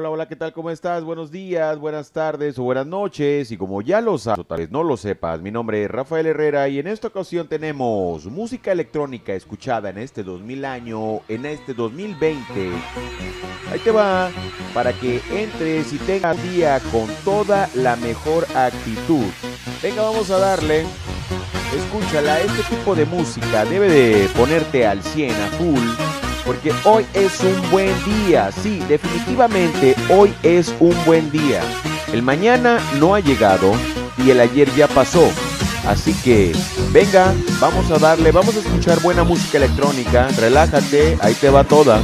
Hola, hola, ¿qué tal? ¿Cómo estás? Buenos días, buenas tardes o buenas noches. Y como ya lo sabes, o tal vez no lo sepas, mi nombre es Rafael Herrera y en esta ocasión tenemos música electrónica escuchada en este 2000 año, en este 2020. Ahí te va, para que entres y tengas día con toda la mejor actitud. Venga, vamos a darle. Escúchala, este tipo de música debe de ponerte al 100, a full porque hoy es un buen día, sí, definitivamente hoy es un buen día. El mañana no ha llegado y el ayer ya pasó. Así que, venga, vamos a darle, vamos a escuchar buena música electrónica, relájate, ahí te va toda.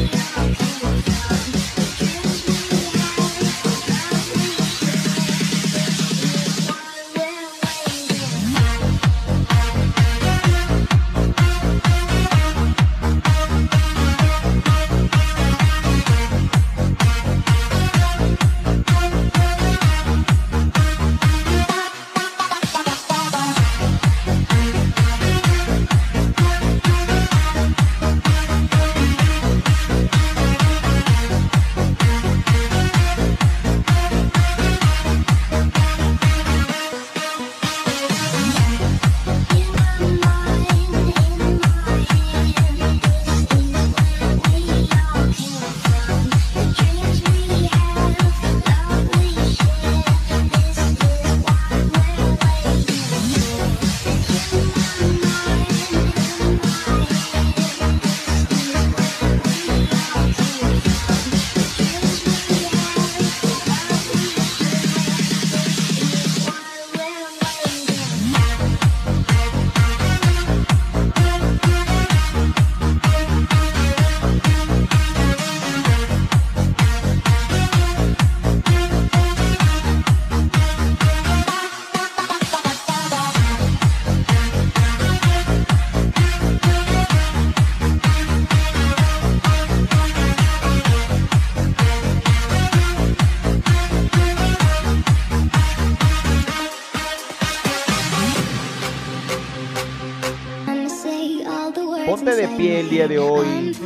El día de hoy.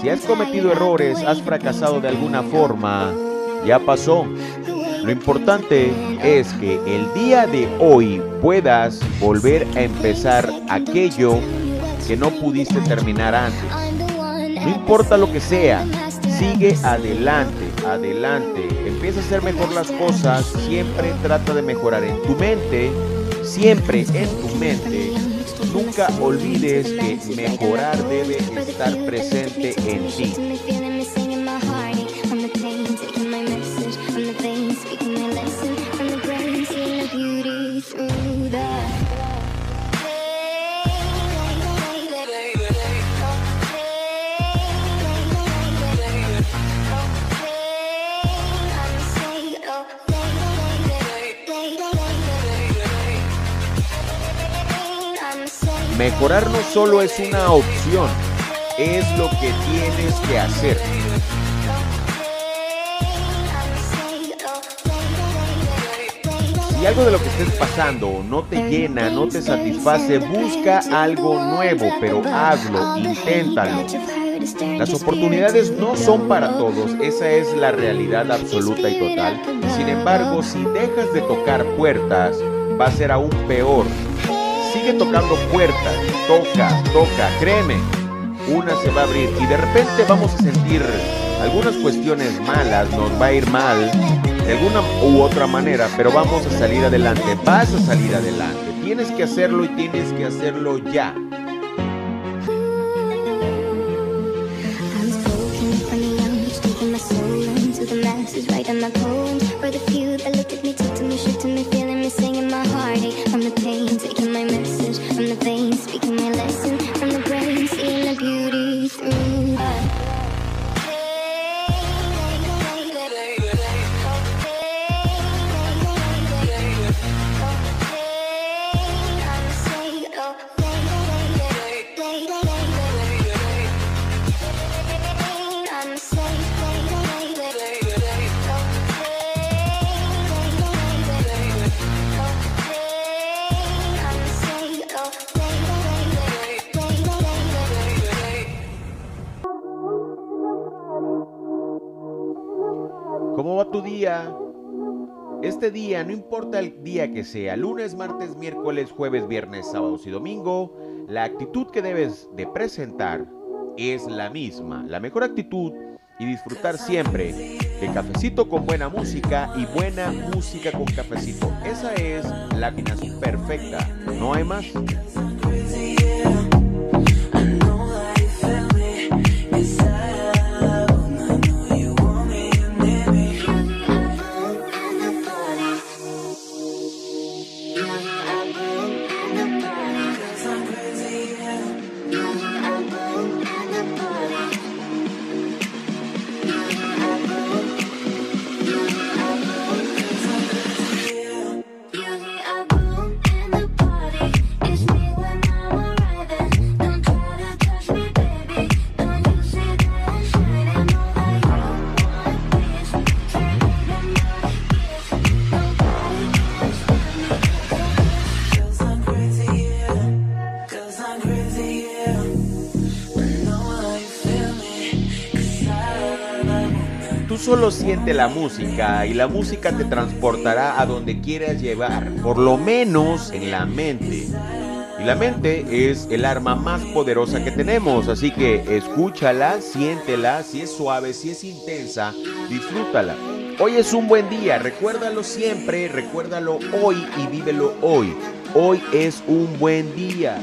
Si has cometido errores, has fracasado de alguna forma, ya pasó. Lo importante es que el día de hoy puedas volver a empezar aquello que no pudiste terminar antes. No importa lo que sea, sigue adelante, adelante. Empieza a hacer mejor las cosas, siempre trata de mejorar en tu mente, siempre en tu mente Nunca olvides que mejorar debe estar presente en ti. Mejorar no solo es una opción, es lo que tienes que hacer. Si algo de lo que estés pasando no te llena, no te satisface, busca algo nuevo, pero hazlo, inténtalo. Las oportunidades no son para todos, esa es la realidad absoluta y total. Sin embargo, si dejas de tocar puertas, va a ser aún peor tocando puertas, toca, toca, créeme, una se va a abrir y de repente vamos a sentir algunas cuestiones malas, nos va a ir mal de alguna u otra manera, pero vamos a salir adelante, vas a salir adelante, tienes que hacerlo y tienes que hacerlo ya. Día, no importa el día que sea, lunes, martes, miércoles, jueves, viernes, sábados y domingo, la actitud que debes de presentar es la misma. La mejor actitud y disfrutar siempre de cafecito con buena música y buena música con cafecito. Esa es la combinación perfecta. No hay más. Tú solo siente la música y la música te transportará a donde quieras llevar, por lo menos en la mente. Y la mente es el arma más poderosa que tenemos, así que escúchala, siéntela, si es suave, si es intensa, disfrútala. Hoy es un buen día, recuérdalo siempre, recuérdalo hoy y vívelo hoy. Hoy es un buen día.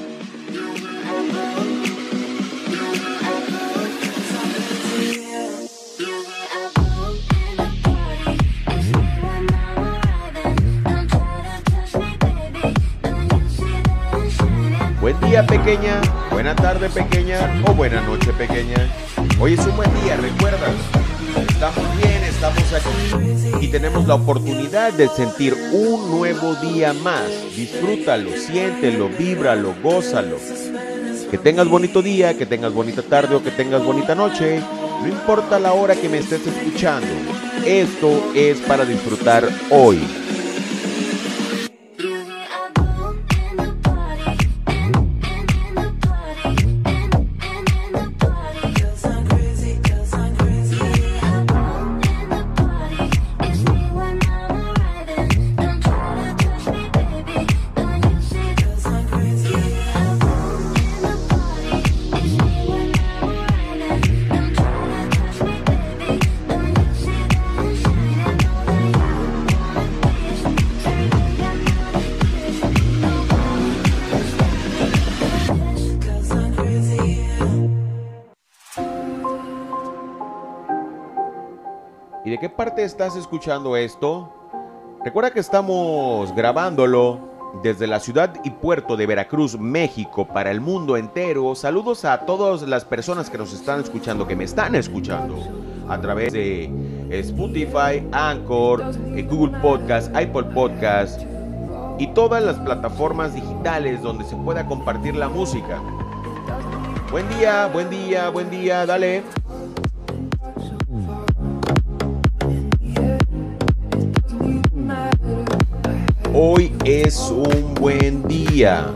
Buen día pequeña, buena tarde pequeña o buena noche pequeña. Hoy es un buen día, recuerda. Estamos bien, estamos aquí y tenemos la oportunidad de sentir un nuevo día más. Disfrútalo, siéntelo, víbralo, gózalo. Que tengas bonito día, que tengas bonita tarde o que tengas bonita noche. No importa la hora que me estés escuchando. Esto es para disfrutar hoy. Qué parte estás escuchando esto? Recuerda que estamos grabándolo desde la ciudad y puerto de Veracruz, México, para el mundo entero. Saludos a todas las personas que nos están escuchando, que me están escuchando a través de Spotify, Anchor, eh, Google Podcast, Apple Podcast y todas las plataformas digitales donde se pueda compartir la música. Buen día, buen día, buen día, dale. Hoy es un buen día.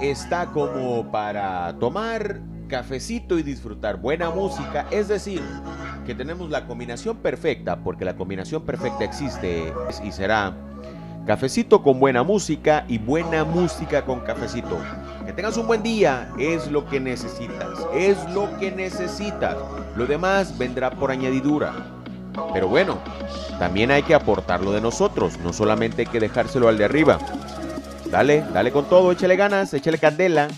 Está como para tomar cafecito y disfrutar buena música, es decir, que tenemos la combinación perfecta, porque la combinación perfecta existe y será cafecito con buena música y buena música con cafecito. Que tengas un buen día, es lo que necesitas, es lo que necesitas. Lo demás vendrá por añadidura. Pero bueno, también hay que aportarlo de nosotros, no solamente hay que dejárselo al de arriba. Dale, dale con todo, échale ganas, échale candela.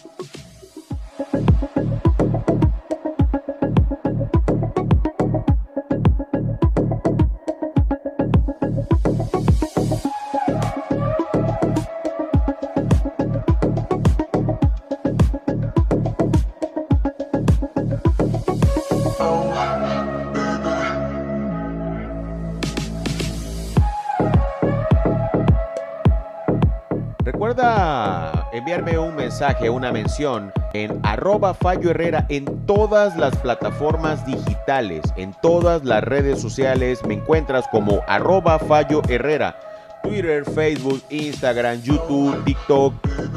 Recuerda enviarme un mensaje, una mención en arroba Fallo Herrera en todas las plataformas digitales, en todas las redes sociales. Me encuentras como arroba Fallo Herrera. Twitter, Facebook, Instagram, YouTube, TikTok,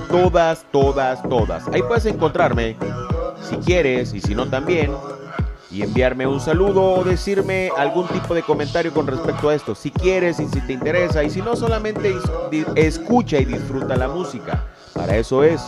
todas, todas, todas. Ahí puedes encontrarme si quieres y si no también y enviarme un saludo o decirme algún tipo de comentario con respecto a esto, si quieres y si te interesa, y si no, solamente escucha y disfruta la música. Para eso es.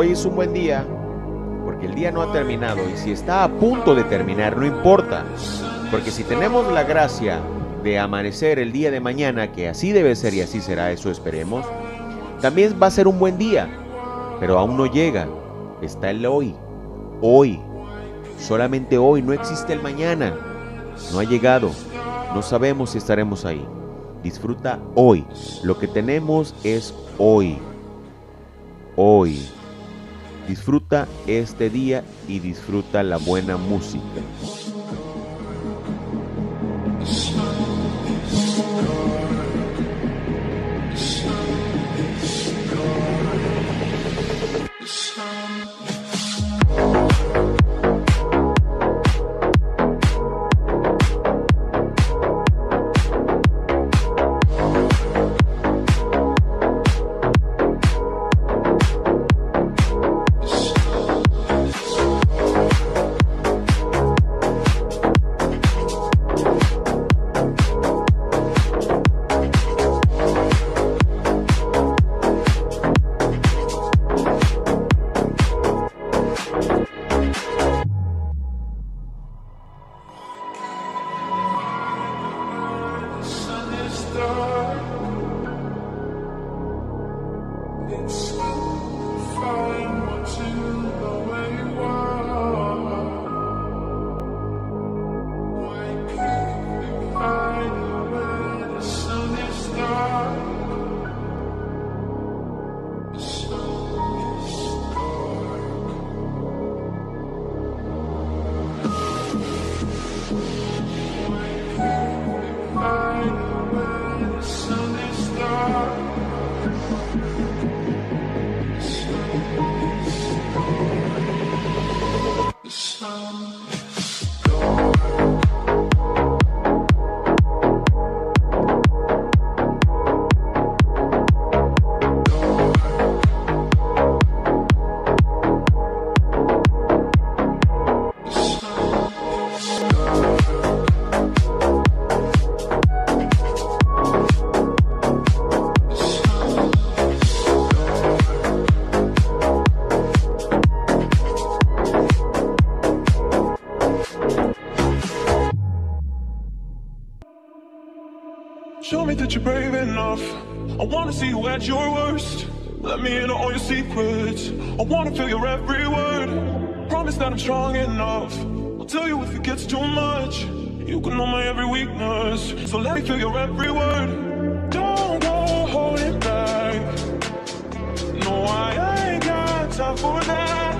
Hoy es un buen día porque el día no ha terminado y si está a punto de terminar no importa, porque si tenemos la gracia de amanecer el día de mañana, que así debe ser y así será, eso esperemos, también va a ser un buen día, pero aún no llega, está el hoy, hoy, solamente hoy, no existe el mañana, no ha llegado, no sabemos si estaremos ahí. Disfruta hoy, lo que tenemos es hoy, hoy. Disfruta este día y disfruta la buena música. I wanna see you at your worst. Let me in on all your secrets. I wanna feel your every word. Promise that I'm strong enough. I'll tell you if it gets too much. You can know my every weakness. So let me feel your every word. Don't go holding back. No, I ain't got time for that.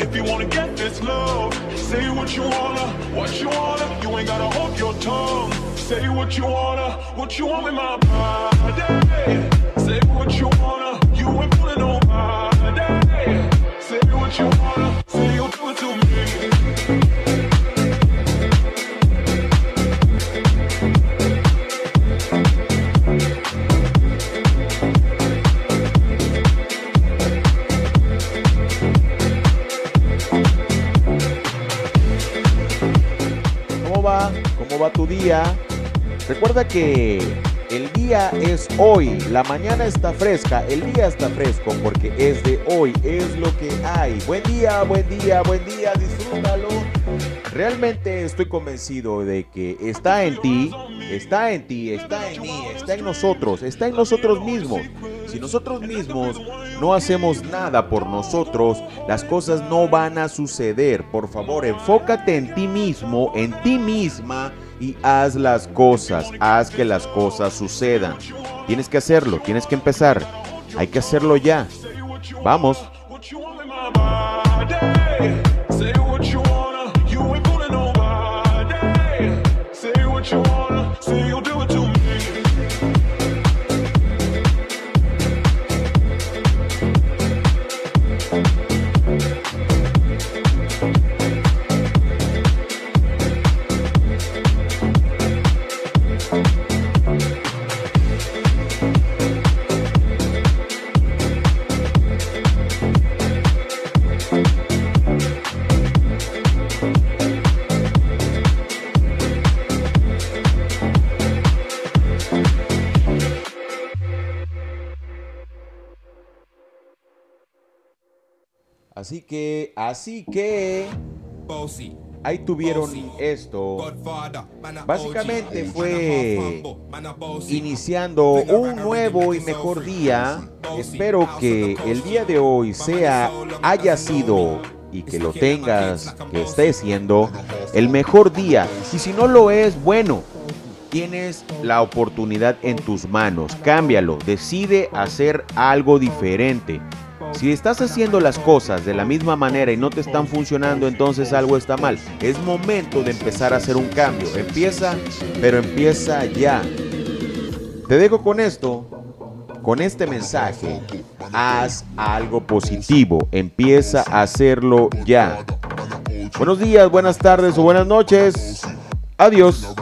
If you wanna get this love, say what you wanna, what you wanna. You ain't gotta hold your tongue. Say what you wanna, what you want with my body. Say what you wanna, you ain't Recuerda que el día es hoy, la mañana está fresca, el día está fresco porque es de hoy, es lo que hay. Buen día, buen día, buen día, disfrútalo. Realmente estoy convencido de que está en ti, está en ti, está en mí, está en nosotros, está en nosotros mismos. Si nosotros mismos no hacemos nada por nosotros, las cosas no van a suceder. Por favor, enfócate en ti mismo, en ti misma y haz las cosas, haz que las cosas sucedan. Tienes que hacerlo, tienes que empezar. Hay que hacerlo ya. Vamos. Así que, así que, ahí tuvieron esto. Básicamente fue iniciando un nuevo y mejor día. Espero que el día de hoy sea, haya sido y que lo tengas, que esté siendo el mejor día. Y si no lo es, bueno, tienes la oportunidad en tus manos. Cámbialo, decide hacer algo diferente. Si estás haciendo las cosas de la misma manera y no te están funcionando, entonces algo está mal. Es momento de empezar a hacer un cambio. Empieza, pero empieza ya. Te dejo con esto, con este mensaje. Haz algo positivo. Empieza a hacerlo ya. Buenos días, buenas tardes o buenas noches. Adiós.